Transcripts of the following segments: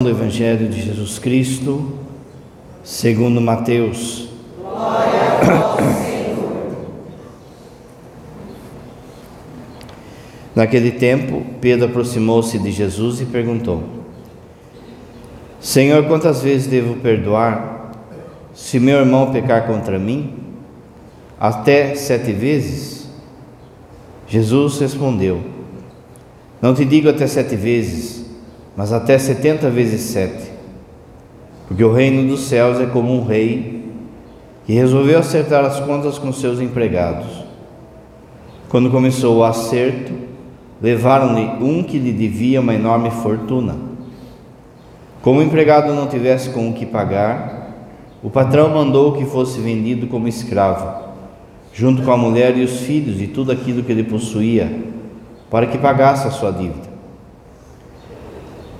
do Evangelho de Jesus Cristo, segundo Mateus. Naquele tempo, Pedro aproximou-se de Jesus e perguntou: Senhor, quantas vezes devo perdoar se meu irmão pecar contra mim? Até sete vezes? Jesus respondeu: Não te digo até sete vezes mas até setenta vezes sete. Porque o reino dos céus é como um rei que resolveu acertar as contas com seus empregados. Quando começou o acerto, levaram-lhe um que lhe devia uma enorme fortuna. Como o empregado não tivesse com o que pagar, o patrão mandou que fosse vendido como escravo, junto com a mulher e os filhos e tudo aquilo que ele possuía, para que pagasse a sua dívida.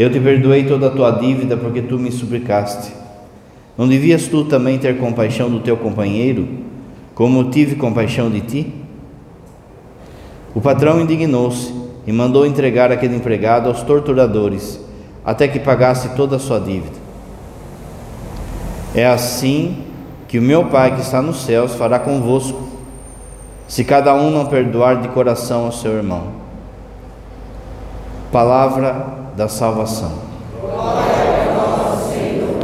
eu te perdoei toda a tua dívida porque tu me suplicaste. Não devias tu também ter compaixão do teu companheiro, como tive compaixão de ti? O patrão indignou-se e mandou entregar aquele empregado aos torturadores, até que pagasse toda a sua dívida. É assim que o meu Pai que está nos céus fará convosco, se cada um não perdoar de coração ao seu irmão. Palavra da salvação. Glória a nós, Senhor.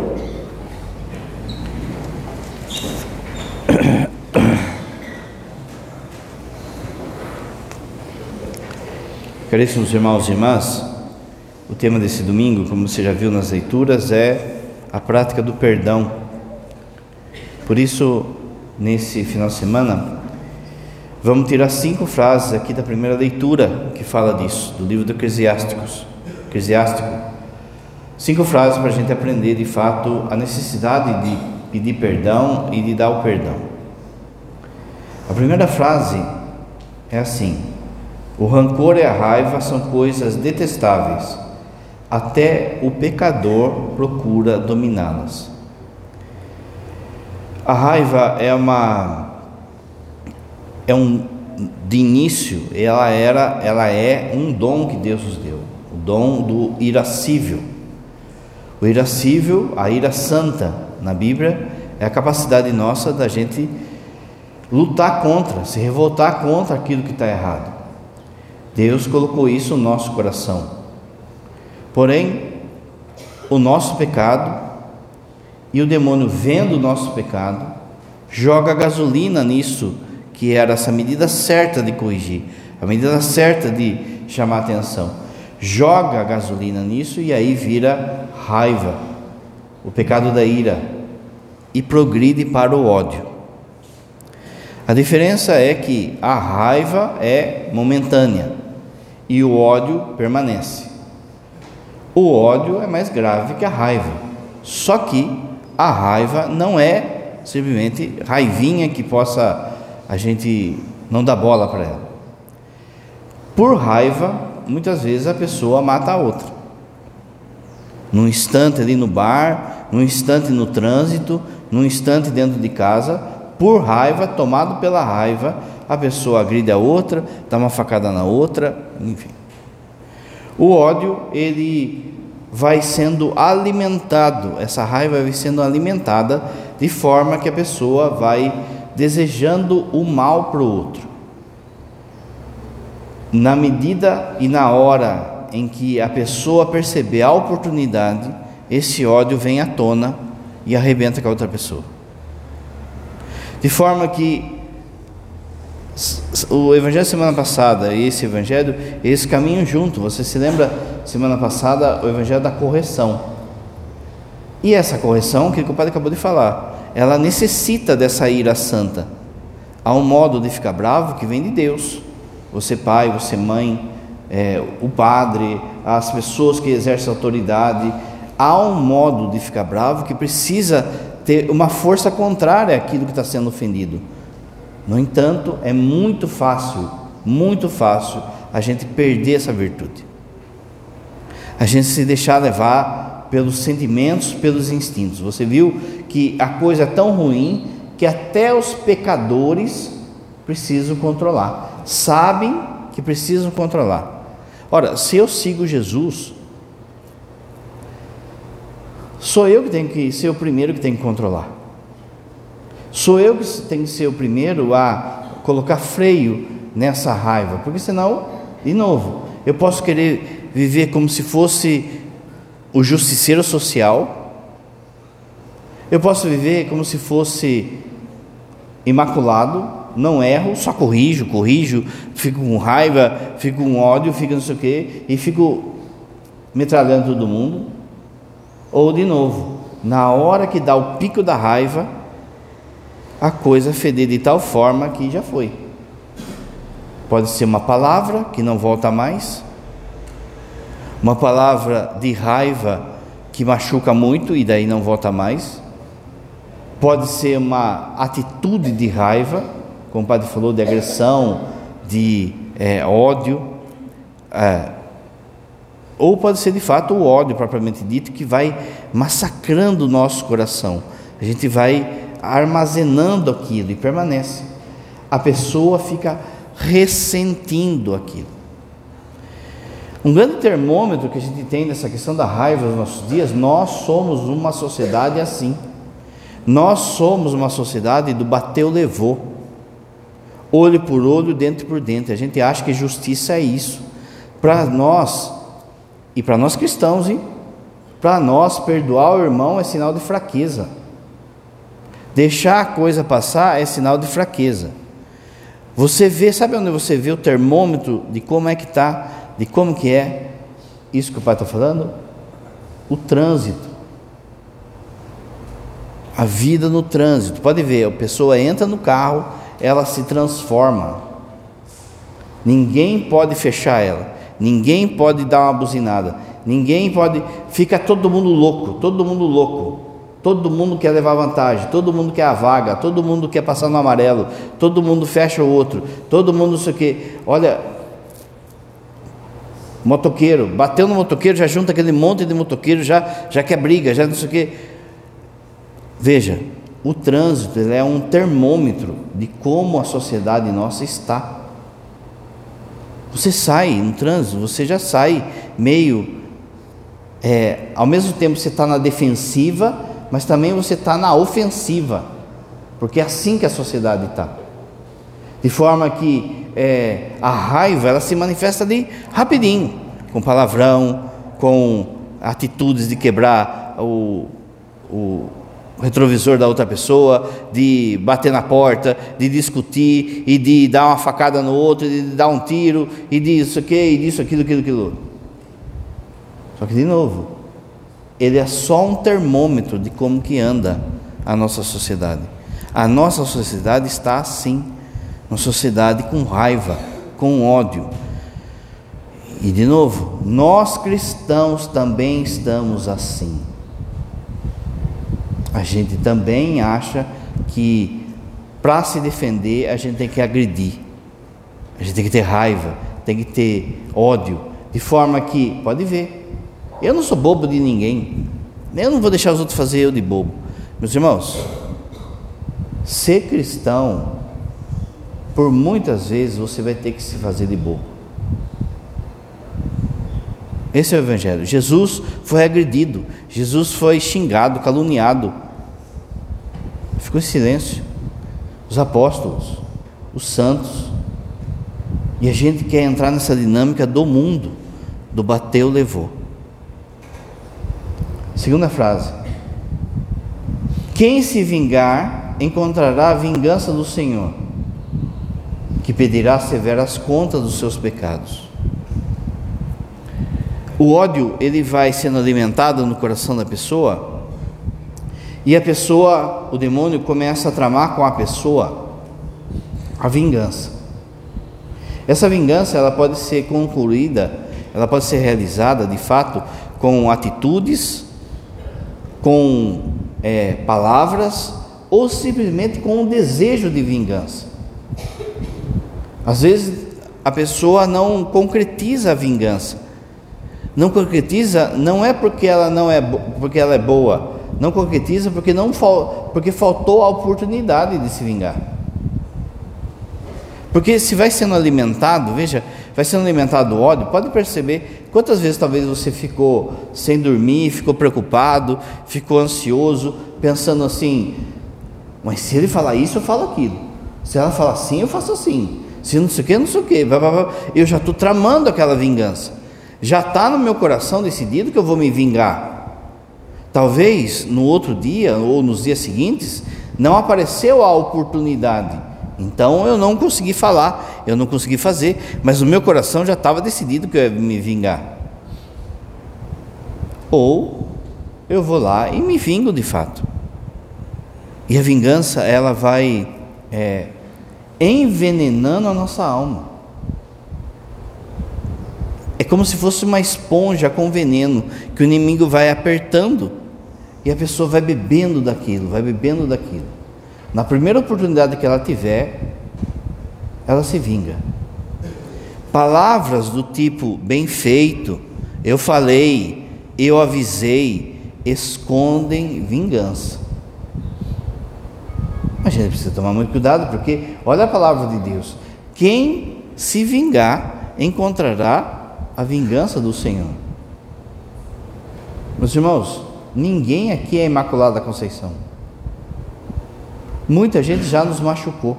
Caríssimos irmãos e irmãs, o tema desse domingo, como você já viu nas leituras, é a prática do perdão. Por isso, nesse final de semana, vamos tirar cinco frases aqui da primeira leitura que fala disso, do livro do Eclesiásticos. Eclesiástico, cinco frases para a gente aprender de fato a necessidade de pedir perdão e de dar o perdão. A primeira frase é assim: o rancor e a raiva são coisas detestáveis, até o pecador procura dominá-las. A raiva é uma é um de início, ela era, ela é um dom que Deus nos deu dom do irascível. O irascível, a ira santa na Bíblia, é a capacidade nossa da gente lutar contra, se revoltar contra aquilo que está errado. Deus colocou isso no nosso coração. Porém, o nosso pecado e o demônio vendo o nosso pecado, joga gasolina nisso, que era essa medida certa de corrigir, a medida certa de chamar atenção joga gasolina nisso e aí vira raiva, o pecado da ira, e progride para o ódio. A diferença é que a raiva é momentânea e o ódio permanece. O ódio é mais grave que a raiva, só que a raiva não é simplesmente raivinha que possa a gente não dar bola para ela. Por raiva, muitas vezes a pessoa mata a outra. Num instante ali no bar, num instante no trânsito, num instante dentro de casa, por raiva, tomado pela raiva, a pessoa agride a outra, dá uma facada na outra, enfim. O ódio, ele vai sendo alimentado, essa raiva vai sendo alimentada de forma que a pessoa vai desejando o mal para o outro na medida e na hora em que a pessoa perceber a oportunidade, esse ódio vem à tona e arrebenta com a outra pessoa. De forma que o evangelho da semana passada e esse evangelho, eles caminham junto. Você se lembra, semana passada, o evangelho da correção. E essa correção, que o padre acabou de falar, ela necessita dessa ira santa. Há um modo de ficar bravo que vem de Deus. Você pai, você mãe, é, o padre, as pessoas que exercem autoridade. Há um modo de ficar bravo que precisa ter uma força contrária àquilo que está sendo ofendido. No entanto, é muito fácil, muito fácil a gente perder essa virtude. A gente se deixar levar pelos sentimentos, pelos instintos. Você viu que a coisa é tão ruim que até os pecadores precisam controlar. Sabem que precisam controlar. Ora, se eu sigo Jesus, sou eu que tenho que ser o primeiro que tem que controlar. Sou eu que tenho que ser o primeiro a colocar freio nessa raiva, porque senão, de novo, eu posso querer viver como se fosse o justiceiro social, eu posso viver como se fosse imaculado, não erro, só corrijo, corrijo, fico com raiva, fico com ódio, fico não sei o quê, e fico metralhando todo mundo. Ou de novo, na hora que dá o pico da raiva, a coisa feder de tal forma que já foi. Pode ser uma palavra que não volta mais, uma palavra de raiva que machuca muito e daí não volta mais. Pode ser uma atitude de raiva, como o padre falou, de agressão, de é, ódio. É, ou pode ser de fato o ódio propriamente dito que vai massacrando o nosso coração. A gente vai armazenando aquilo e permanece. A pessoa fica ressentindo aquilo. Um grande termômetro que a gente tem nessa questão da raiva nos nossos dias, nós somos uma sociedade assim. Nós somos uma sociedade do bateu, levou. Olho por olho, dente por dente. A gente acha que justiça é isso. Para nós, e para nós cristãos, hein? para nós, perdoar o irmão é sinal de fraqueza. Deixar a coisa passar é sinal de fraqueza. Você vê, sabe onde você vê o termômetro de como é que está, de como que é isso que o pai está falando? O trânsito. A vida no trânsito. Pode ver, a pessoa entra no carro, ela se transforma. Ninguém pode fechar ela. Ninguém pode dar uma buzinada. Ninguém pode. Fica todo mundo louco, todo mundo louco. Todo mundo quer levar vantagem, todo mundo quer a vaga, todo mundo quer passar no amarelo, todo mundo fecha o outro, todo mundo não sei o quê. Olha, motoqueiro, bateu no motoqueiro, já junta aquele monte de motoqueiro, já, já quer briga, já não sei o quê. Veja, o trânsito é um termômetro de como a sociedade nossa está. Você sai no trânsito, você já sai meio. É, ao mesmo tempo você está na defensiva, mas também você está na ofensiva, porque é assim que a sociedade está. De forma que é, a raiva ela se manifesta de rapidinho, com palavrão, com atitudes de quebrar o, o retrovisor da outra pessoa, de bater na porta, de discutir e de dar uma facada no outro, de dar um tiro e disso aqui, e disso, aquilo, aquilo, aquilo. Só que de novo, ele é só um termômetro de como que anda a nossa sociedade. A nossa sociedade está assim, uma sociedade com raiva, com ódio. E de novo, nós cristãos também estamos assim. A gente também acha que para se defender a gente tem que agredir, a gente tem que ter raiva, tem que ter ódio, de forma que, pode ver, eu não sou bobo de ninguém. Eu não vou deixar os outros fazer eu de bobo. Meus irmãos, ser cristão, por muitas vezes você vai ter que se fazer de bobo. Esse é o Evangelho. Jesus foi agredido, Jesus foi xingado, caluniado. Ficou em silêncio. Os apóstolos, os santos. E a gente quer entrar nessa dinâmica do mundo, do bateu, levou. Segunda frase. Quem se vingar encontrará a vingança do Senhor, que pedirá severas contas dos seus pecados. O ódio, ele vai sendo alimentado no coração da pessoa, e a pessoa, o demônio começa a tramar com a pessoa a vingança. Essa vingança, ela pode ser concluída, ela pode ser realizada, de fato, com atitudes, com é, palavras ou simplesmente com um desejo de vingança. Às vezes a pessoa não concretiza a vingança. Não concretiza não é porque ela não é porque ela é boa, não concretiza porque não porque faltou a oportunidade de se vingar. Porque se vai sendo alimentado, veja, vai sendo alimentado o ódio, pode perceber quantas vezes talvez você ficou sem dormir, ficou preocupado, ficou ansioso, pensando assim: mas se ele falar isso, eu falo aquilo. Se ela falar assim, eu faço assim. Se não sei o que, não sei o que. Eu já estou tramando aquela vingança. Já está no meu coração decidido que eu vou me vingar. Talvez no outro dia ou nos dias seguintes não apareceu a oportunidade então eu não consegui falar, eu não consegui fazer, mas o meu coração já estava decidido que eu ia me vingar. Ou eu vou lá e me vingo de fato. E a vingança, ela vai é, envenenando a nossa alma. É como se fosse uma esponja com veneno que o inimigo vai apertando e a pessoa vai bebendo daquilo, vai bebendo daquilo. Na primeira oportunidade que ela tiver, ela se vinga. Palavras do tipo bem feito, eu falei, eu avisei, escondem vingança. A gente precisa tomar muito cuidado, porque olha a palavra de Deus: quem se vingar encontrará a vingança do Senhor. Meus irmãos, ninguém aqui é imaculado da Conceição. Muita gente já nos machucou,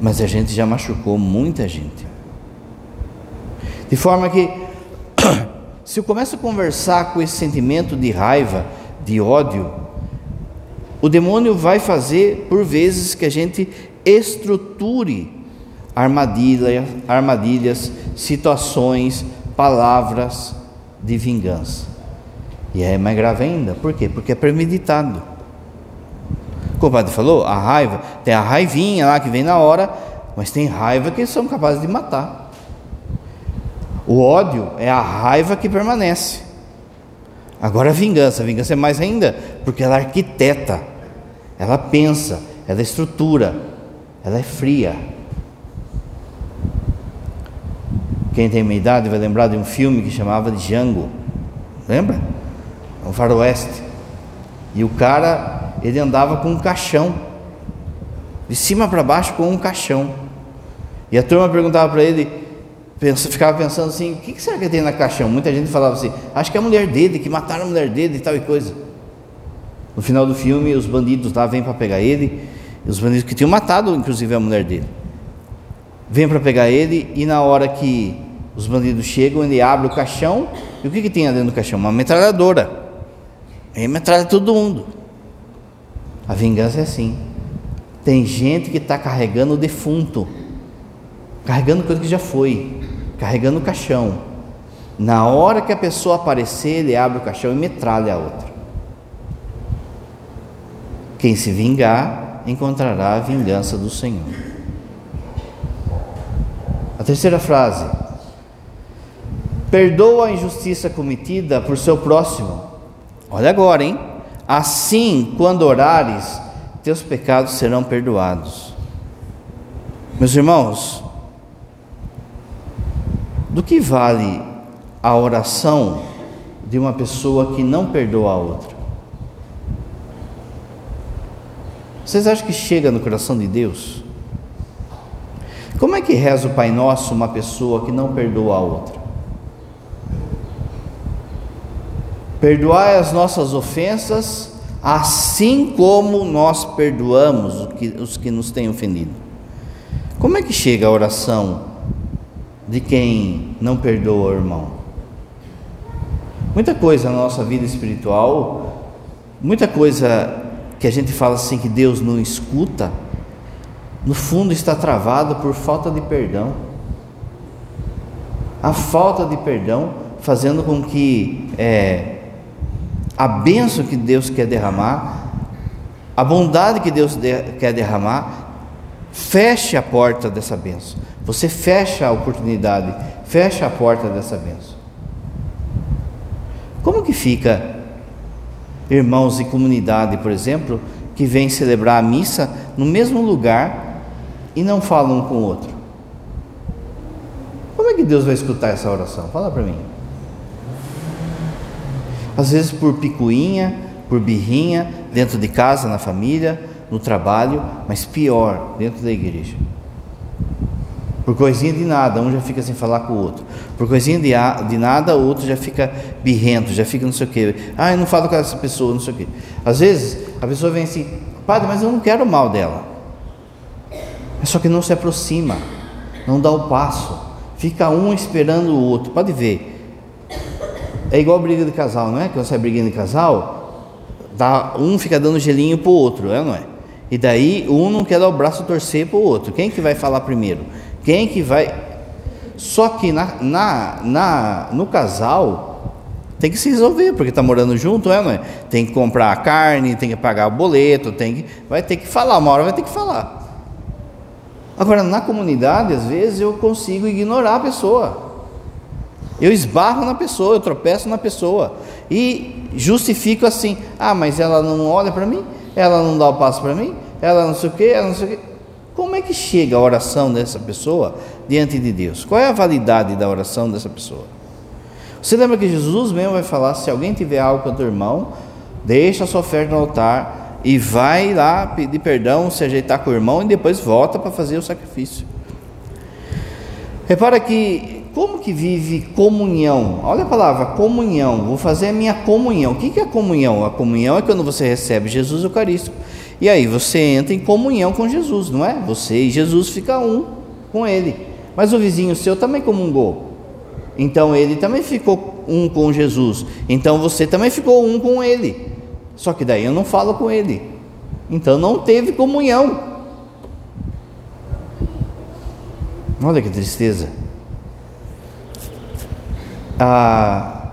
mas a gente já machucou muita gente. De forma que, se eu começo a conversar com esse sentimento de raiva, de ódio, o demônio vai fazer, por vezes, que a gente estruture armadilha, armadilhas, situações, palavras de vingança. E é mais grave ainda, por quê? Porque é premeditado. Como o padre falou, a raiva, tem a raivinha lá que vem na hora, mas tem raiva que são capazes de matar. O ódio é a raiva que permanece. Agora a vingança, a vingança é mais ainda, porque ela arquiteta, ela pensa, ela estrutura, ela é fria. Quem tem uma idade vai lembrar de um filme que chamava Django. Lembra? Um faroeste. E o cara ele andava com um caixão, de cima para baixo com um caixão. E a turma perguntava para ele, pensa, ficava pensando assim: o que será que tem na caixão? Muita gente falava assim: acho que é a mulher dele, que mataram a mulher dele e tal e coisa. No final do filme, os bandidos lá vêm para pegar ele, os bandidos que tinham matado, inclusive, a mulher dele. Vêm para pegar ele e na hora que os bandidos chegam, ele abre o caixão e o que, que tem dentro do caixão? Uma metralhadora. Aí metralha todo mundo. A vingança é assim. Tem gente que está carregando o defunto, carregando coisa que já foi, carregando o caixão. Na hora que a pessoa aparecer, ele abre o caixão e metralha a outra. Quem se vingar encontrará a vingança do Senhor. A terceira frase: perdoa a injustiça cometida por seu próximo. Olha agora, hein? Assim, quando orares, teus pecados serão perdoados. Meus irmãos, do que vale a oração de uma pessoa que não perdoa a outra? Vocês acham que chega no coração de Deus? Como é que reza o Pai Nosso uma pessoa que não perdoa a outra? Perdoai as nossas ofensas, assim como nós perdoamos os que, os que nos têm ofendido. Como é que chega a oração de quem não perdoa o irmão? Muita coisa na nossa vida espiritual, muita coisa que a gente fala assim que Deus não escuta, no fundo está travado por falta de perdão. A falta de perdão fazendo com que é, a bênção que Deus quer derramar, a bondade que Deus de, quer derramar, feche a porta dessa bênção. Você fecha a oportunidade, fecha a porta dessa bênção. Como que fica irmãos e comunidade, por exemplo, que vêm celebrar a missa no mesmo lugar e não falam um com o outro? Como é que Deus vai escutar essa oração? Fala para mim. Às vezes por picuinha, por birrinha, dentro de casa, na família, no trabalho, mas pior, dentro da igreja. Por coisinha de nada, um já fica sem falar com o outro. Por coisinha de, de nada, o outro já fica birrento, já fica não sei o quê. Ah, eu não falo com essa pessoa, não sei o quê. Às vezes, a pessoa vem assim, padre, mas eu não quero o mal dela. É só que não se aproxima, não dá o passo. Fica um esperando o outro. Pode ver. É igual briga de casal, não é? Quando é brigando de casal, dá, um fica dando gelinho pro outro, é, não é? E daí um não quer dar o braço torcer pro outro. Quem que vai falar primeiro? Quem que vai. Só que na, na, na, no casal tem que se resolver, porque está morando junto, é, não é? Tem que comprar a carne, tem que pagar o boleto, tem que, vai ter que falar, uma hora vai ter que falar. Agora, na comunidade, às vezes eu consigo ignorar a pessoa. Eu esbarro na pessoa, eu tropeço na pessoa e justifico assim: ah, mas ela não olha para mim, ela não dá o passo para mim, ela não sei o que, ela não sei o que. Como é que chega a oração dessa pessoa diante de Deus? Qual é a validade da oração dessa pessoa? Você lembra que Jesus mesmo vai falar: se alguém tiver algo com o irmão, deixa a sua oferta no altar e vai lá pedir perdão, se ajeitar com o irmão e depois volta para fazer o sacrifício. Repara que como que vive comunhão? Olha a palavra comunhão. Vou fazer a minha comunhão. O que é comunhão? A comunhão é quando você recebe Jesus Eucarístico. E aí você entra em comunhão com Jesus, não é? Você e Jesus fica um com ele. Mas o vizinho seu também comungou. Então ele também ficou um com Jesus. Então você também ficou um com ele. Só que daí eu não falo com ele. Então não teve comunhão. Olha que tristeza. Ah,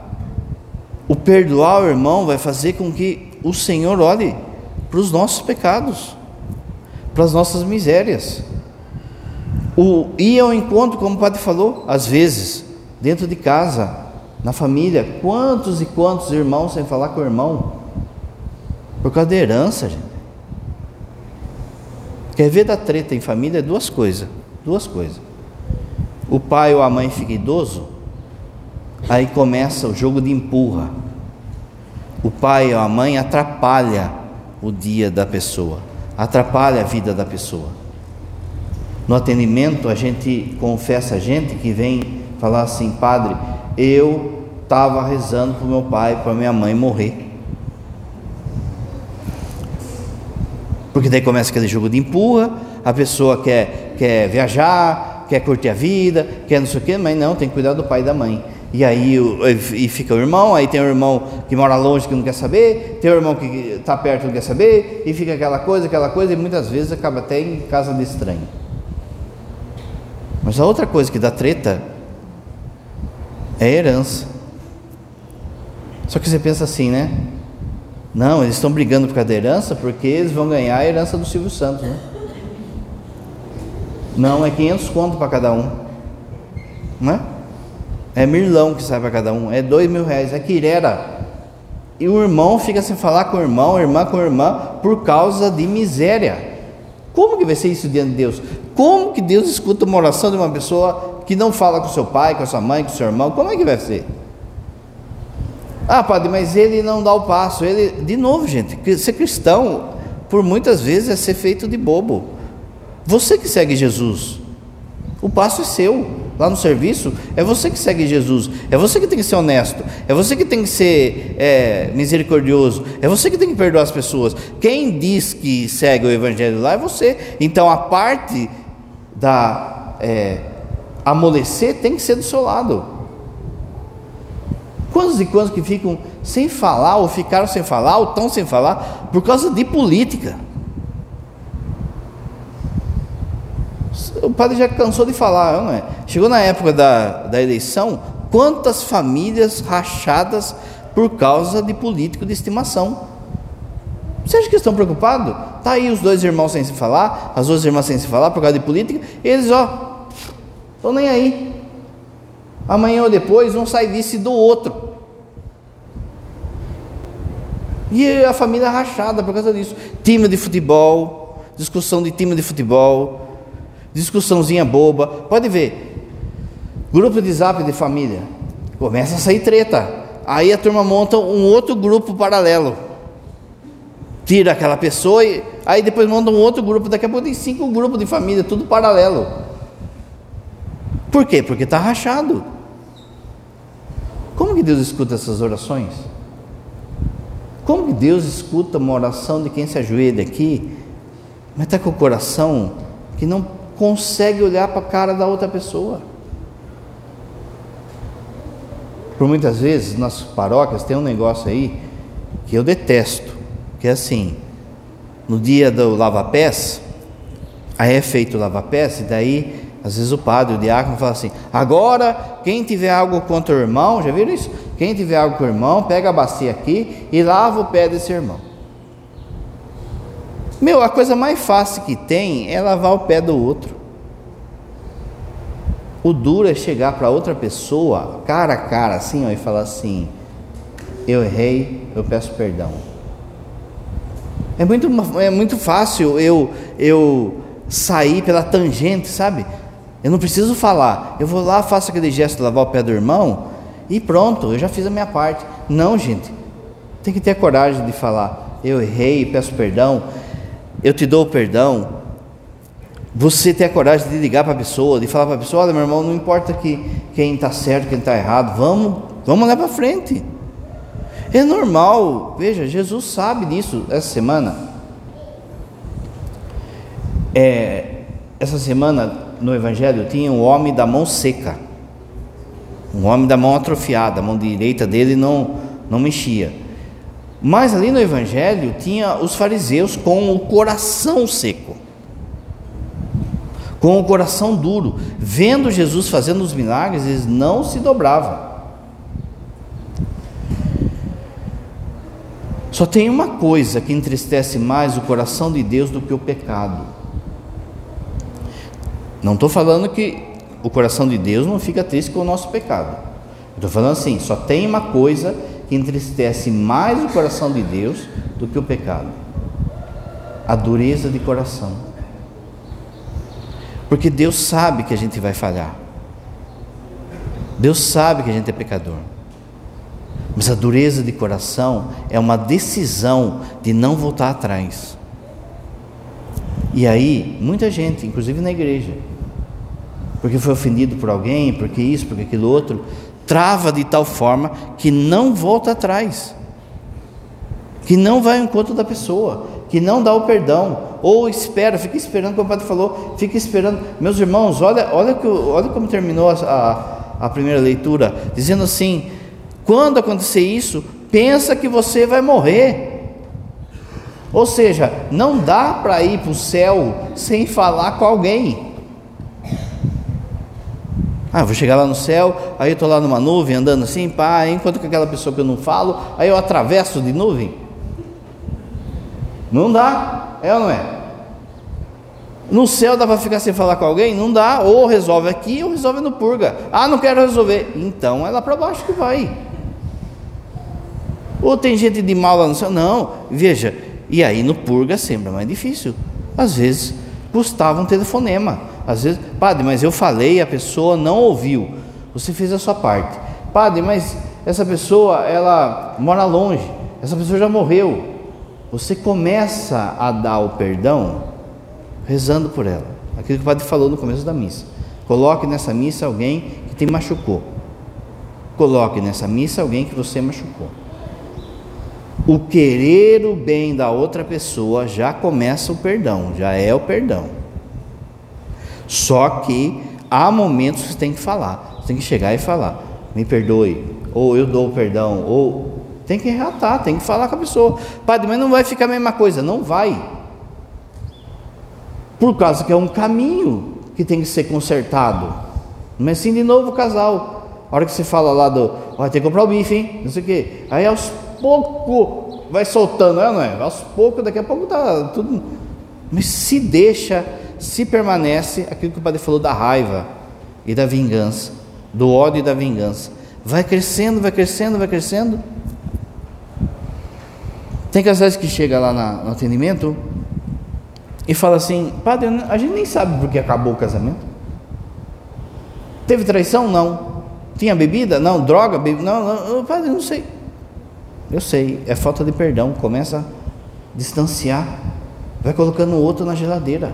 o perdoar o irmão vai fazer com que o Senhor olhe para os nossos pecados, para as nossas misérias. O ir ao encontro, como o padre falou, às vezes, dentro de casa, na família, quantos e quantos irmãos sem falar com o irmão? Por causa da herança, gente. Quer ver da treta em família? Duas coisas. Duas coisas. O pai ou a mãe fica idoso, aí começa o jogo de empurra. O pai ou a mãe atrapalha o dia da pessoa, atrapalha a vida da pessoa. No atendimento, a gente confessa a gente que vem falar assim, padre, eu estava rezando para meu pai, para minha mãe morrer. Porque daí começa aquele jogo de empurra, a pessoa quer, quer viajar, quer curtir a vida, quer não sei o quê, mas não, tem que cuidar do pai e da mãe. E aí e fica o irmão, aí tem o irmão que mora longe que não quer saber, tem o irmão que está perto que não quer saber, e fica aquela coisa, aquela coisa, e muitas vezes acaba até em casa de estranho. Mas a outra coisa que dá treta é herança. Só que você pensa assim, né? Não, eles estão brigando por causa da herança porque eles vão ganhar a herança do Silvio Santos, né? Não, é 500 conto para cada um. Não é? É mirlão que sai para cada um, é dois mil reais, é quirera. E o irmão fica sem falar com o irmão, irmã com irmã, por causa de miséria. Como que vai ser isso diante de Deus? Como que Deus escuta uma oração de uma pessoa que não fala com seu pai, com sua mãe, com seu irmão? Como é que vai ser? Ah, padre, mas ele não dá o passo. Ele, de novo, gente, ser cristão, por muitas vezes, é ser feito de bobo. Você que segue Jesus, o passo é seu lá no serviço, é você que segue Jesus, é você que tem que ser honesto, é você que tem que ser é, misericordioso, é você que tem que perdoar as pessoas. Quem diz que segue o Evangelho lá é você. Então a parte da é, amolecer tem que ser do seu lado. Quantos e quantos que ficam sem falar, ou ficaram sem falar, ou estão sem falar, por causa de política. O padre já cansou de falar, não é? Chegou na época da, da eleição, quantas famílias rachadas por causa de político de estimação. Você acha que estão preocupados? Tá aí os dois irmãos sem se falar, as duas irmãs sem se falar por causa de política, eles ó, estão nem aí. Amanhã ou depois um sai vice do outro. E a família rachada por causa disso. Time de futebol, discussão de time de futebol, discussãozinha boba. Pode ver. Grupo de zap de família. Começa a sair treta. Aí a turma monta um outro grupo paralelo. Tira aquela pessoa e aí depois monta um outro grupo. Daqui a pouco tem cinco grupos de família, tudo paralelo. Por quê? Porque está rachado. Como que Deus escuta essas orações? Como que Deus escuta uma oração de quem se ajoelha aqui, mas está com o coração que não consegue olhar para a cara da outra pessoa? Por muitas vezes, nas paróquias tem um negócio aí que eu detesto, que é assim, no dia do lava-pés, aí é feito o lava-pés, e daí, às vezes o padre, o diácono fala assim, agora, quem tiver algo contra o irmão, já viram isso? Quem tiver algo com o irmão, pega a bacia aqui e lava o pé desse irmão. Meu, a coisa mais fácil que tem é lavar o pé do outro. O duro é chegar para outra pessoa, cara a cara, assim, ó, e falar assim: Eu errei, eu peço perdão. É muito, é muito fácil eu, eu sair pela tangente, sabe? Eu não preciso falar. Eu vou lá, faço aquele gesto de lavar o pé do irmão e pronto, eu já fiz a minha parte. Não, gente. Tem que ter coragem de falar: Eu errei, peço perdão. Eu te dou perdão você ter a coragem de ligar para a pessoa, de falar para a pessoa: olha, meu irmão, não importa que, quem está certo, quem está errado, vamos, vamos lá para frente. É normal, veja, Jesus sabe disso essa semana. É, essa semana no Evangelho tinha um homem da mão seca, um homem da mão atrofiada, a mão direita dele não, não mexia. Mas ali no Evangelho tinha os fariseus com o coração seco com o coração duro, vendo Jesus fazendo os milagres, eles não se dobravam. Só tem uma coisa que entristece mais o coração de Deus do que o pecado. Não estou falando que o coração de Deus não fica triste com o nosso pecado. Estou falando assim: só tem uma coisa que entristece mais o coração de Deus do que o pecado: a dureza de coração. Porque Deus sabe que a gente vai falhar. Deus sabe que a gente é pecador. Mas a dureza de coração é uma decisão de não voltar atrás. E aí, muita gente, inclusive na igreja, porque foi ofendido por alguém, porque isso, porque aquilo outro, trava de tal forma que não volta atrás, que não vai ao encontro da pessoa, que não dá o perdão, ou espera, fica esperando, como o padre falou, fica esperando. Meus irmãos, olha, olha, que, olha como terminou a, a, a primeira leitura, dizendo assim: quando acontecer isso, pensa que você vai morrer. Ou seja, não dá para ir para o céu sem falar com alguém. Ah, vou chegar lá no céu, aí eu estou lá numa nuvem andando assim, pá, enquanto que aquela pessoa que eu não falo, aí eu atravesso de nuvem. Não dá. É ou não é? No céu dá para ficar sem falar com alguém? Não dá. Ou resolve aqui ou resolve no purga. Ah, não quero resolver. Então é lá para baixo que vai. Ou tem gente de mal lá no céu? Não. Veja, e aí no purga sempre é mais difícil. Às vezes custava um telefonema. Às vezes, padre, mas eu falei, a pessoa não ouviu. Você fez a sua parte. Padre, mas essa pessoa, ela mora longe. Essa pessoa já morreu. Você começa a dar o perdão rezando por ela. Aquilo que o padre falou no começo da missa. Coloque nessa missa alguém que te machucou. Coloque nessa missa alguém que você machucou. O querer o bem da outra pessoa já começa o perdão, já é o perdão. Só que há momentos que você tem que falar, você tem que chegar e falar: me perdoe, ou eu dou perdão, ou Tem que reatar, tem que falar com a pessoa. Padre, mas não vai ficar a mesma coisa. Não vai. Por causa que é um caminho que tem que ser consertado. Mas sim de novo casal. A hora que você fala lá do, vai ter que comprar o bife, hein? Não sei o quê. Aí aos poucos vai soltando, é, não é? Aos poucos, daqui a pouco tá tudo. Mas se deixa, se permanece aquilo que o padre falou da raiva e da vingança, do ódio e da vingança. Vai crescendo, vai crescendo, vai crescendo. Tem casais que chega lá na, no atendimento e fala assim, padre, a gente nem sabe por que acabou o casamento. Teve traição? Não. Tinha bebida? Não. Droga? Não, não, padre, não sei. Eu sei, é falta de perdão. Começa a distanciar, vai colocando o outro na geladeira.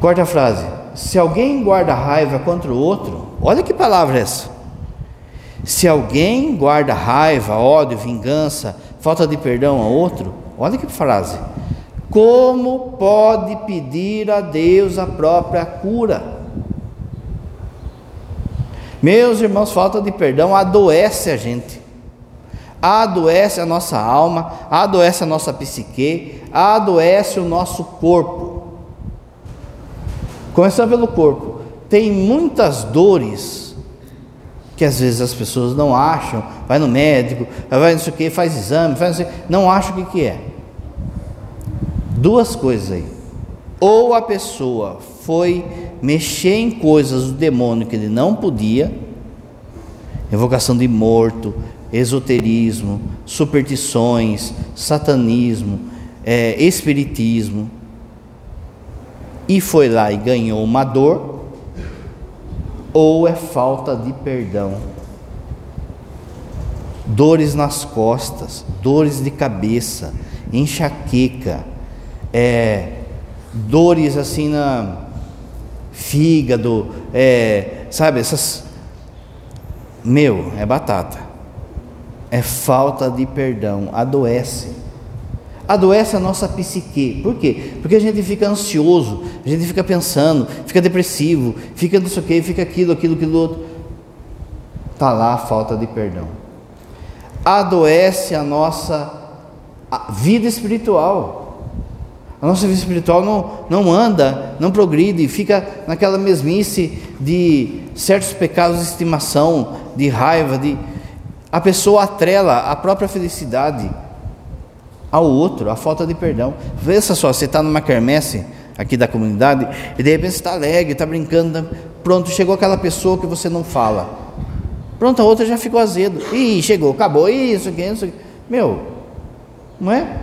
Quarta frase: se alguém guarda raiva contra o outro, olha que palavra é essa. Se alguém guarda raiva, ódio, vingança, falta de perdão a outro, olha que frase. Como pode pedir a Deus a própria cura? Meus irmãos, falta de perdão adoece a gente, adoece a nossa alma, adoece a nossa psique, adoece o nosso corpo. Começando pelo corpo, tem muitas dores que às vezes as pessoas não acham, vai no médico, vai não sei o que, faz exame, faz não, sei, não acha o que, que é. Duas coisas aí. Ou a pessoa foi mexer em coisas do demônio que ele não podia, evocação de morto, esoterismo, superstições, satanismo, é, espiritismo, e foi lá e ganhou uma dor, ou é falta de perdão. Dores nas costas, dores de cabeça, enxaqueca, é, dores assim na fígado, é, sabe, essas. Meu, é batata. É falta de perdão, adoece adoece a nossa psique. Por quê? Porque a gente fica ansioso, a gente fica pensando, fica depressivo, fica não sei o quê, fica aquilo, aquilo, aquilo outro. Está lá a falta de perdão. Adoece a nossa vida espiritual. A nossa vida espiritual não, não anda, não progride, fica naquela mesmice de certos pecados de estimação, de raiva, de a pessoa atrela a própria felicidade ao outro, a falta de perdão. Veja só, você está numa quermesse aqui da comunidade e de repente você está alegre, está brincando, pronto, chegou aquela pessoa que você não fala. Pronto, a outra já ficou azedo. Ih, chegou, acabou, isso aqui, isso. Meu, não é?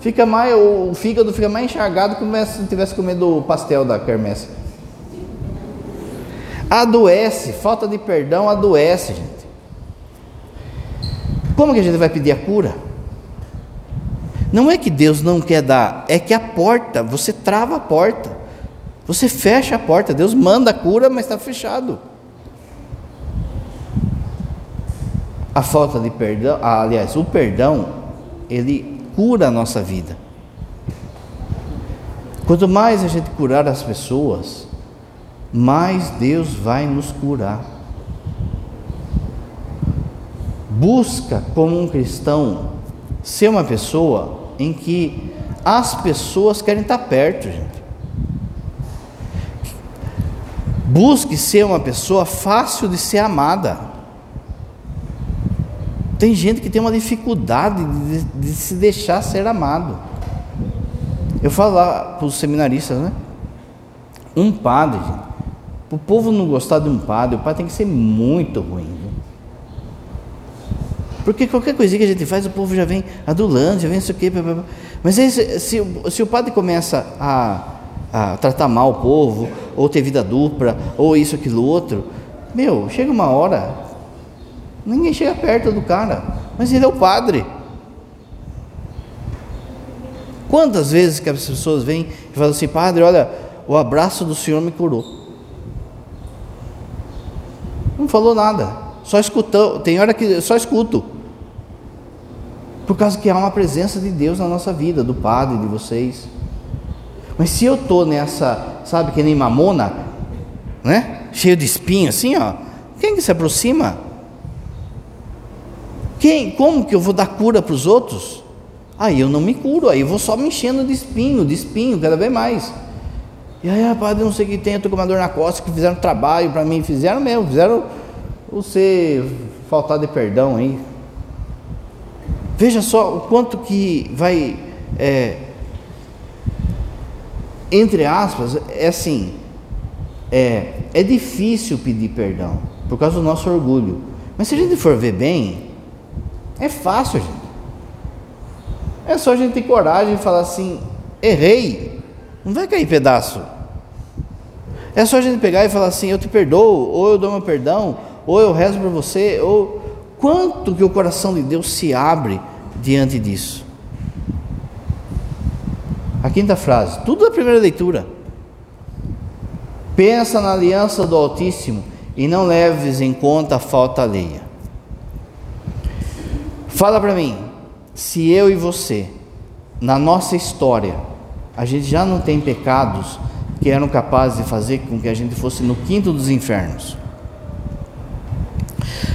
Fica mais, o fígado fica mais enxergado como se tivesse comido o pastel da quermesse. Adoece, falta de perdão adoece, gente. Como que a gente vai pedir a cura? Não é que Deus não quer dar, é que a porta, você trava a porta, você fecha a porta. Deus manda a cura, mas está fechado. A falta de perdão, aliás, o perdão, ele cura a nossa vida. Quanto mais a gente curar as pessoas, mais Deus vai nos curar. Busca como um cristão ser uma pessoa em que as pessoas querem estar perto, gente. Busque ser uma pessoa fácil de ser amada. Tem gente que tem uma dificuldade de, de se deixar ser amado. Eu falo lá para os seminaristas, né? Um padre, para o povo não gostar de um padre, o padre tem que ser muito ruim. Porque qualquer coisinha que a gente faz, o povo já vem adulando, já vem isso aqui. Mas aí, se, se, se o padre começa a, a tratar mal o povo, ou ter vida dupla, ou isso, aquilo, outro, meu, chega uma hora, ninguém chega perto do cara, mas ele é o padre. Quantas vezes que as pessoas vêm e falam assim, padre, olha, o abraço do Senhor me curou. Não falou nada, só escutou, tem hora que só escuto. Por causa que há uma presença de Deus na nossa vida, do Padre, de vocês. Mas se eu estou nessa, sabe, que nem mamona, né? Cheio de espinho assim, ó. Quem que se aproxima? Quem, como que eu vou dar cura para os outros? Aí eu não me curo, aí eu vou só me enchendo de espinho, de espinho, cada vez mais. E aí, rapaz, não sei o que tem, eu tô com uma dor na costa, que fizeram trabalho para mim, fizeram mesmo, fizeram você faltar de perdão aí. Veja só o quanto que vai, é, entre aspas, é assim, é, é difícil pedir perdão por causa do nosso orgulho. Mas se a gente for ver bem, é fácil, gente. É só a gente ter coragem e falar assim: errei, não vai cair pedaço. É só a gente pegar e falar assim: eu te perdoo, ou eu dou meu perdão, ou eu rezo por você, ou quanto que o coração de Deus se abre diante disso. A quinta frase, tudo da primeira leitura. Pensa na aliança do Altíssimo e não leves em conta a falta alheia. Fala para mim, se eu e você, na nossa história, a gente já não tem pecados que eram capazes de fazer com que a gente fosse no quinto dos infernos.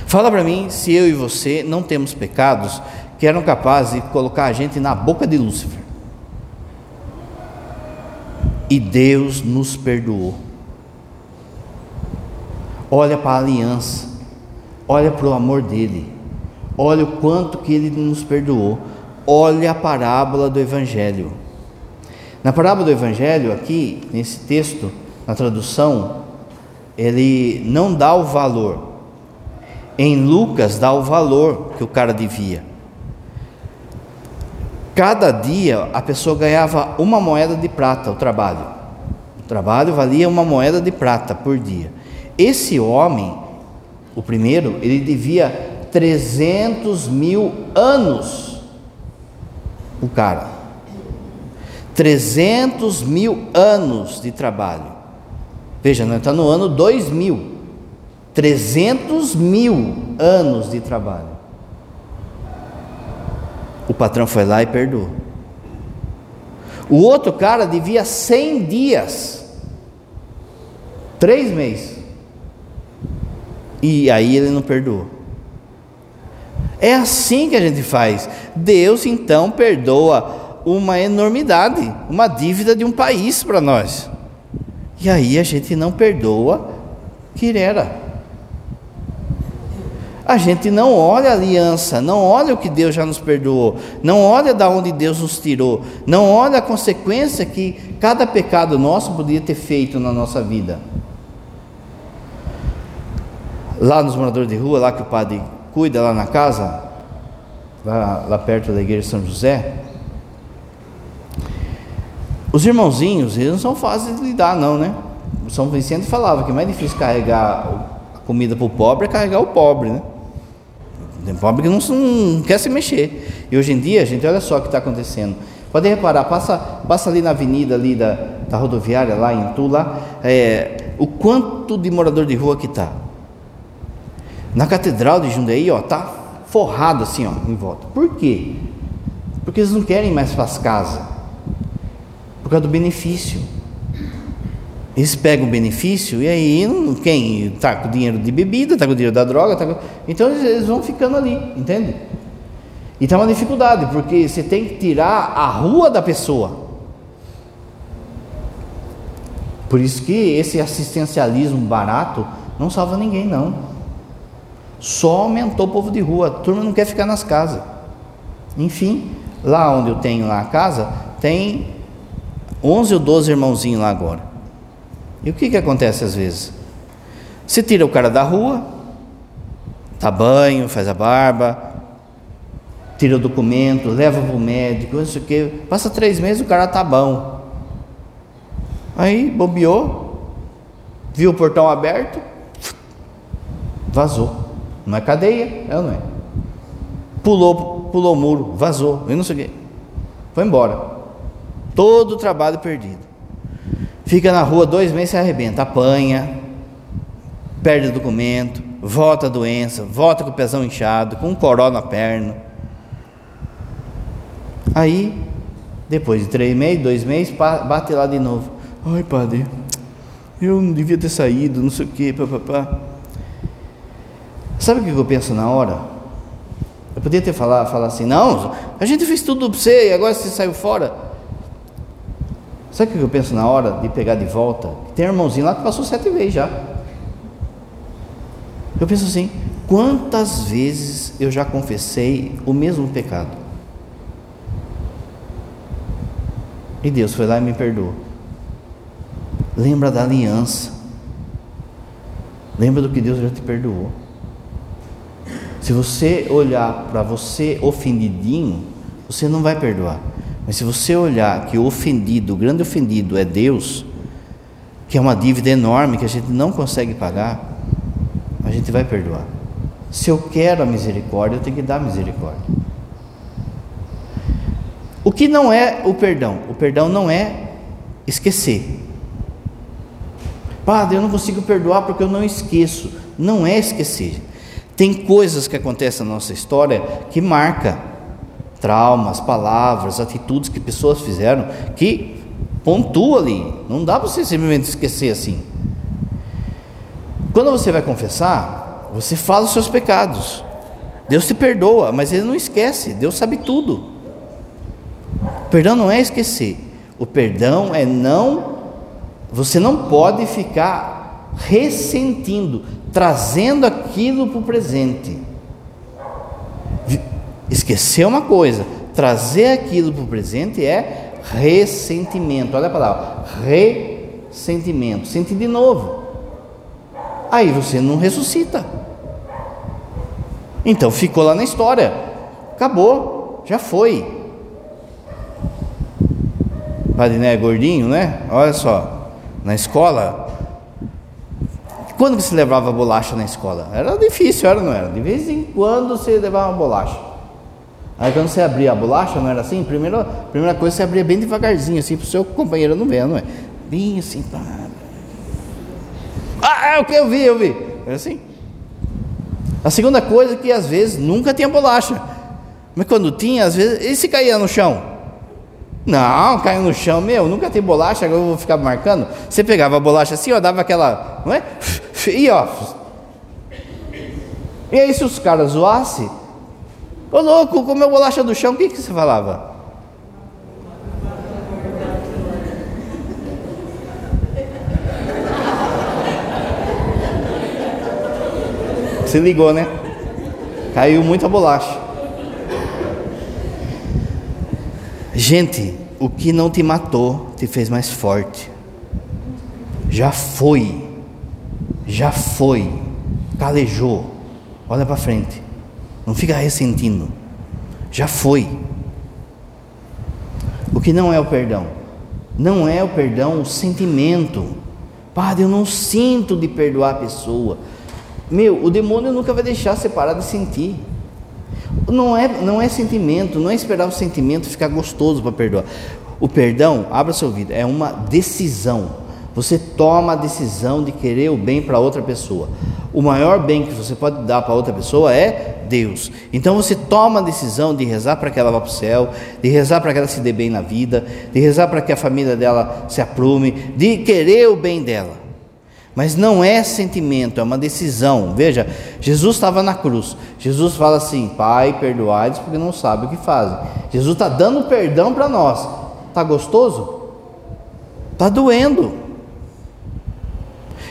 Fala para mim se eu e você não temos pecados que eram capazes de colocar a gente na boca de Lúcifer. E Deus nos perdoou. Olha para a aliança, olha para o amor dele, olha o quanto que ele nos perdoou. Olha a parábola do Evangelho. Na parábola do Evangelho, aqui, nesse texto, na tradução, ele não dá o valor. Em Lucas, dá o valor que o cara devia. Cada dia a pessoa ganhava uma moeda de prata, o trabalho. O trabalho valia uma moeda de prata por dia. Esse homem, o primeiro, ele devia 300 mil anos. O cara. 300 mil anos de trabalho. Veja, nós estamos no ano 2000. 300 mil anos de trabalho. O patrão foi lá e perdoou. O outro cara devia 100 dias. Três meses. E aí ele não perdoou. É assim que a gente faz. Deus então perdoa uma enormidade, uma dívida de um país para nós. E aí a gente não perdoa Quirera. A gente não olha a aliança, não olha o que Deus já nos perdoou, não olha da onde Deus nos tirou, não olha a consequência que cada pecado nosso poderia ter feito na nossa vida lá nos moradores de rua, lá que o padre cuida lá na casa, lá, lá perto da igreja de São José, os irmãozinhos, eles não são fáceis de lidar, não, né? O São Vicente falava que é mais difícil carregar a comida para o pobre é carregar o pobre, né? Tem pobre não, não, quer se mexer. E hoje em dia, gente, olha só o que está acontecendo. Pode reparar, passa, passa ali na avenida ali da, da rodoviária, lá em Tula, é, o quanto de morador de rua que está. Na catedral de Jundiaí, ó, tá forrado assim, ó, em volta. Por quê? Porque eles não querem mais para as casas. Por causa do benefício. Eles pegam o benefício e aí quem está com dinheiro de bebida, está com dinheiro da droga, tá com... então eles vão ficando ali, entende? E está uma dificuldade, porque você tem que tirar a rua da pessoa. Por isso que esse assistencialismo barato não salva ninguém, não. Só aumentou o povo de rua, a turma não quer ficar nas casas. Enfim, lá onde eu tenho lá a casa, tem 11 ou 12 irmãozinhos lá agora. E o que, que acontece às vezes? Você tira o cara da rua, dá banho, faz a barba, tira o documento, leva para o médico, não sei o quê. Passa três meses o cara tá bom. Aí bobeou, viu o portão aberto, vazou. Não é cadeia, é ou não é? Pulou, pulou o muro, vazou, eu não sei o quê. Foi embora. Todo o trabalho perdido. Fica na rua dois meses e arrebenta, apanha, perde documento, volta a doença, volta com o pezão inchado, com um coró na perna. Aí, depois de três meses, dois meses, bate lá de novo. Ai, padre, eu não devia ter saído, não sei o que, papapá. Sabe o que eu penso na hora? Eu podia ter falado, falar assim, não, a gente fez tudo para você e agora você saiu fora. Sabe o que eu penso na hora de pegar de volta? Tem um irmãozinho lá que passou sete vezes já. Eu penso assim, quantas vezes eu já confessei o mesmo pecado? E Deus foi lá e me perdoou. Lembra da aliança. Lembra do que Deus já te perdoou. Se você olhar para você ofendidinho, você não vai perdoar. Mas se você olhar que o ofendido, o grande ofendido é Deus, que é uma dívida enorme que a gente não consegue pagar, a gente vai perdoar. Se eu quero a misericórdia, eu tenho que dar misericórdia. O que não é o perdão? O perdão não é esquecer. Padre, eu não consigo perdoar porque eu não esqueço. Não é esquecer. Tem coisas que acontecem na nossa história que marca traumas, palavras, atitudes que pessoas fizeram que pontua ali. Não dá para você simplesmente esquecer assim. Quando você vai confessar, você fala os seus pecados. Deus te perdoa, mas ele não esquece. Deus sabe tudo. O perdão não é esquecer. O perdão é não você não pode ficar ressentindo, trazendo aquilo para o presente. Esquecer uma coisa, trazer aquilo para o presente é ressentimento. Olha a palavra, ressentimento. Sentir de novo. Aí você não ressuscita. Então ficou lá na história. Acabou, já foi. Padre Né gordinho, né? Olha só, na escola, quando que se levava bolacha na escola? Era difícil, era não era? De vez em quando você levava bolacha. Aí quando você abria a bolacha, não era assim? Primeira, primeira coisa você abria bem devagarzinho, assim, para o seu companheiro não ver, não é? Bem assim, pá. Ah, é o que eu vi, eu vi. Era assim. A segunda coisa é que às vezes nunca tinha bolacha. Mas quando tinha, às vezes, ele se caía no chão. Não, caiu no chão, meu, nunca tem bolacha, agora eu vou ficar marcando. Você pegava a bolacha assim, ó, dava aquela, não é? E ó. E aí se os caras zoassem, ô louco, comeu bolacha do chão, o que, que você falava? Se ligou, né? Caiu muita bolacha. Gente, o que não te matou te fez mais forte. Já foi. Já foi. Calejou. Olha para frente. Não fica ressentindo. Já foi. O que não é o perdão? Não é o perdão o sentimento. Padre, eu não sinto de perdoar a pessoa. Meu, o demônio nunca vai deixar você parar de sentir. Não é, não é sentimento, não é esperar o sentimento ficar gostoso para perdoar. O perdão, abra seu ouvido, é uma decisão. Você toma a decisão de querer o bem para outra pessoa. O maior bem que você pode dar para outra pessoa é Deus. Então você toma a decisão de rezar para que ela vá para o céu, de rezar para que ela se dê bem na vida, de rezar para que a família dela se aprume, de querer o bem dela. Mas não é sentimento, é uma decisão. Veja, Jesus estava na cruz. Jesus fala assim: Pai, perdoai-lhes porque não sabem o que fazem. Jesus está dando perdão para nós. Está gostoso? Está doendo.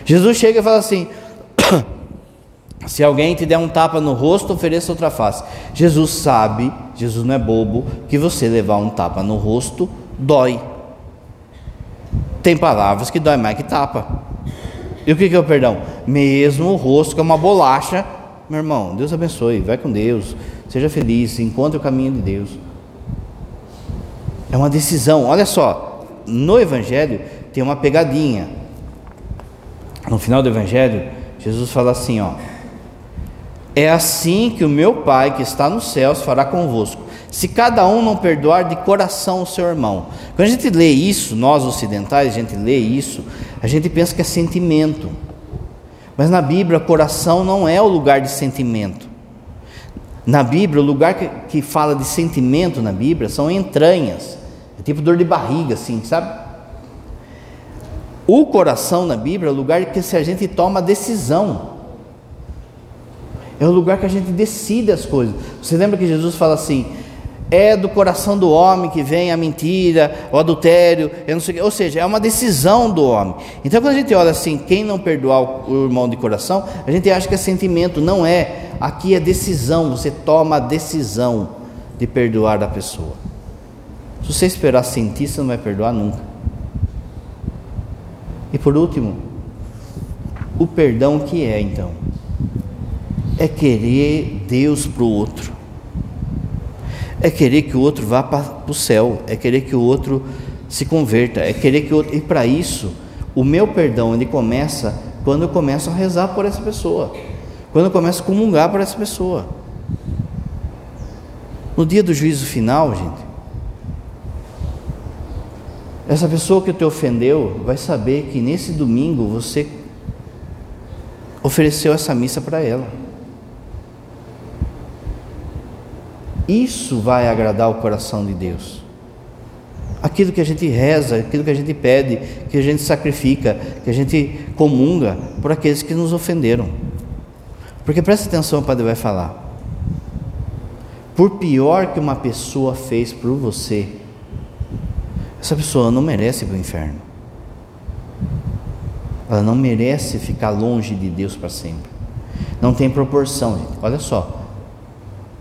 Jesus chega e fala assim: Se alguém te der um tapa no rosto, ofereça outra face. Jesus sabe, Jesus não é bobo, que você levar um tapa no rosto dói. Tem palavras que dói mais que tapa. E o que é o perdão? Mesmo o rosto que é uma bolacha, meu irmão, Deus abençoe, vai com Deus, seja feliz, encontre o caminho de Deus. É uma decisão, olha só, no Evangelho tem uma pegadinha. No final do Evangelho, Jesus fala assim: ó, é assim que o meu Pai que está nos céus fará convosco se cada um não perdoar de coração o seu irmão. Quando a gente lê isso, nós ocidentais, a gente lê isso, a gente pensa que é sentimento. Mas na Bíblia, coração não é o lugar de sentimento. Na Bíblia, o lugar que, que fala de sentimento na Bíblia são entranhas. É tipo dor de barriga, assim, sabe? O coração na Bíblia é o lugar que se a gente toma decisão. É o lugar que a gente decide as coisas. Você lembra que Jesus fala assim: é do coração do homem que vem a mentira, o adultério, eu não sei ou seja, é uma decisão do homem. Então, quando a gente olha assim, quem não perdoar o irmão de coração, a gente acha que é sentimento, não é. Aqui é decisão, você toma a decisão de perdoar a pessoa. Se você esperar sentir, você não vai perdoar nunca. E por último, o perdão que é então? É querer Deus para o outro é querer que o outro vá para o céu, é querer que o outro se converta, é querer que o outro. E para isso, o meu perdão ele começa quando eu começo a rezar por essa pessoa, quando eu começo a comungar por essa pessoa. No dia do juízo final, gente, essa pessoa que te ofendeu vai saber que nesse domingo você ofereceu essa missa para ela. Isso vai agradar o coração de Deus. Aquilo que a gente reza, aquilo que a gente pede, que a gente sacrifica, que a gente comunga por aqueles que nos ofenderam. Porque presta atenção, o Padre vai falar. Por pior que uma pessoa fez por você, essa pessoa não merece ir para o inferno. Ela não merece ficar longe de Deus para sempre. Não tem proporção, gente. Olha só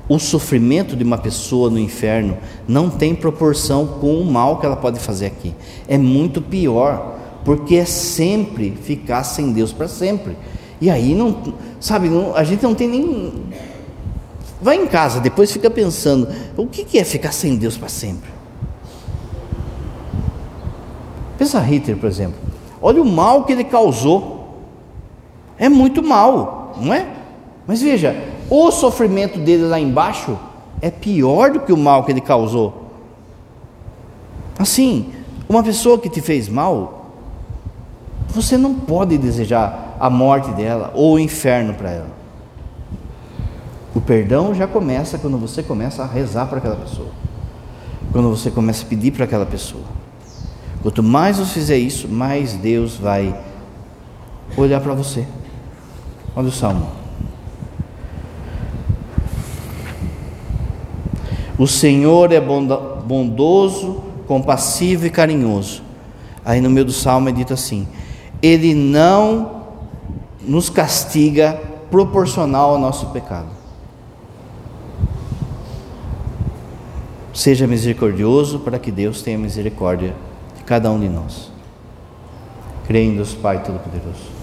o sofrimento de uma pessoa no inferno não tem proporção com o mal que ela pode fazer aqui. É muito pior, porque é sempre ficar sem Deus para sempre. E aí não, sabe, não, a gente não tem nem vai em casa, depois fica pensando, o que é ficar sem Deus para sempre? Pensa Hitler, por exemplo. Olha o mal que ele causou. É muito mal, não é? Mas veja, o sofrimento dele lá embaixo é pior do que o mal que ele causou. Assim, uma pessoa que te fez mal, você não pode desejar a morte dela ou o inferno para ela. O perdão já começa quando você começa a rezar para aquela pessoa. Quando você começa a pedir para aquela pessoa. Quanto mais você fizer isso, mais Deus vai olhar para você. Olha o salmo. O Senhor é bondoso, compassivo e carinhoso. Aí no meio do salmo é dito assim: Ele não nos castiga proporcional ao nosso pecado. Seja misericordioso para que Deus tenha misericórdia cada um de nós. Creio em Deus Pai Todo-Poderoso.